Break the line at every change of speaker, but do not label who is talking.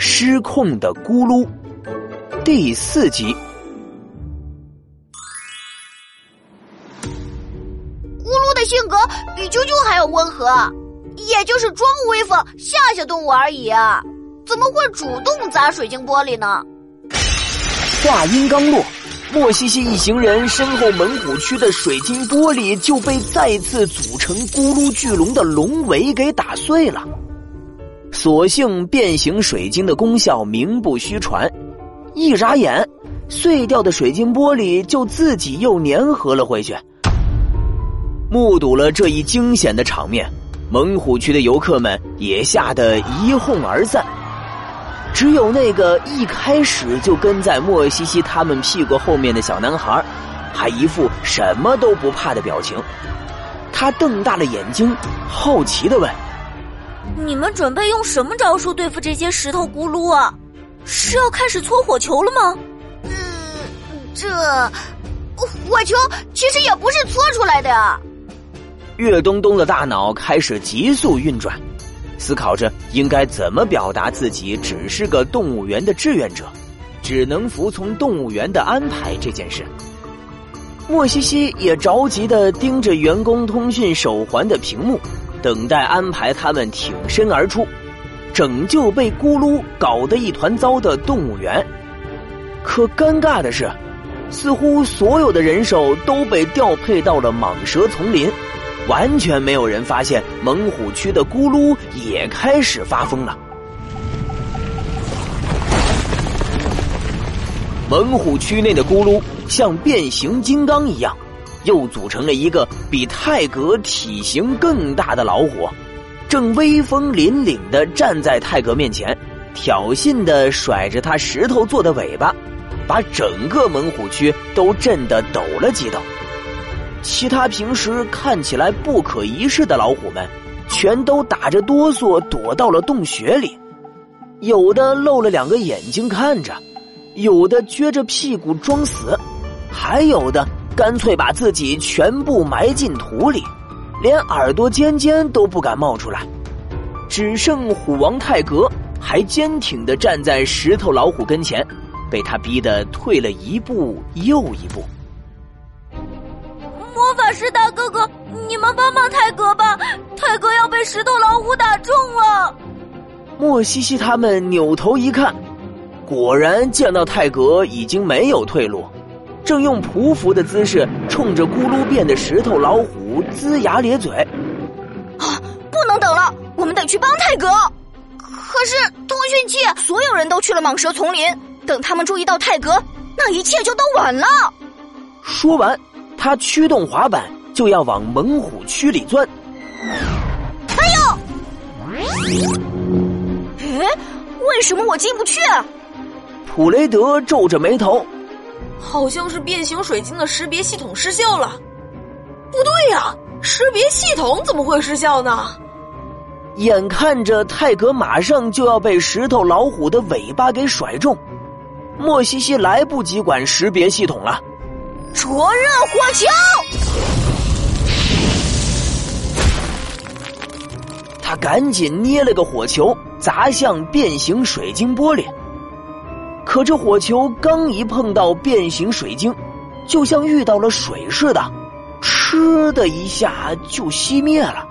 失控的咕噜第四集。
咕噜的性格比啾啾还要温和，也就是装威风吓吓动物而已啊！怎么会主动砸水晶玻璃呢？
话音刚落，莫西西一行人身后蒙古区的水晶玻璃就被再次组成咕噜巨龙的龙尾给打碎了。所幸变形水晶的功效名不虚传，一眨眼，碎掉的水晶玻璃就自己又粘合了回去。目睹了这一惊险的场面，猛虎区的游客们也吓得一哄而散。只有那个一开始就跟在莫西西他们屁股后面的小男孩，还一副什么都不怕的表情。他瞪大了眼睛，好奇的问：“
你们准备用什么招数对付这些石头咕噜啊？是要开始搓火球了吗？”“
嗯，这火球其实也不是搓出来的呀。”
岳东东的大脑开始急速运转。思考着应该怎么表达自己只是个动物园的志愿者，只能服从动物园的安排这件事。莫西西也着急的盯着员工通讯手环的屏幕，等待安排他们挺身而出，拯救被咕噜搞得一团糟的动物园。可尴尬的是，似乎所有的人手都被调配到了蟒蛇丛林。完全没有人发现猛虎区的咕噜也开始发疯了。猛虎区内的咕噜像变形金刚一样，又组成了一个比泰格体型更大的老虎，正威风凛凛的站在泰格面前，挑衅的甩着他石头做的尾巴，把整个猛虎区都震得抖了几抖。其他平时看起来不可一世的老虎们，全都打着哆嗦躲到了洞穴里，有的露了两个眼睛看着，有的撅着屁股装死，还有的干脆把自己全部埋进土里，连耳朵尖尖都不敢冒出来。只剩虎王泰格还坚挺的站在石头老虎跟前，被他逼得退了一步又一步。
魔法师大哥哥，你们帮帮泰格吧！泰格要被石头老虎打中了。
莫西西他们扭头一看，果然见到泰格已经没有退路，正用匍匐的姿势冲着咕噜变的石头老虎龇牙咧嘴。
啊！不能等了，我们得去帮泰格。可是通讯器，所有人都去了蟒蛇丛林，等他们注意到泰格，那一切就都晚了。
说完。他驱动滑板就要往猛虎区里钻。
哎呦！哎，为什么我进不去？
普雷德皱着眉头，
好像是变形水晶的识别系统失效了。不对呀，识别系统怎么会失效呢？
眼看着泰格马上就要被石头老虎的尾巴给甩中，莫西西来不及管识别系统了。
灼热火球！
他赶紧捏了个火球砸向变形水晶玻璃，可这火球刚一碰到变形水晶，就像遇到了水似的，嗤的一下就熄灭了。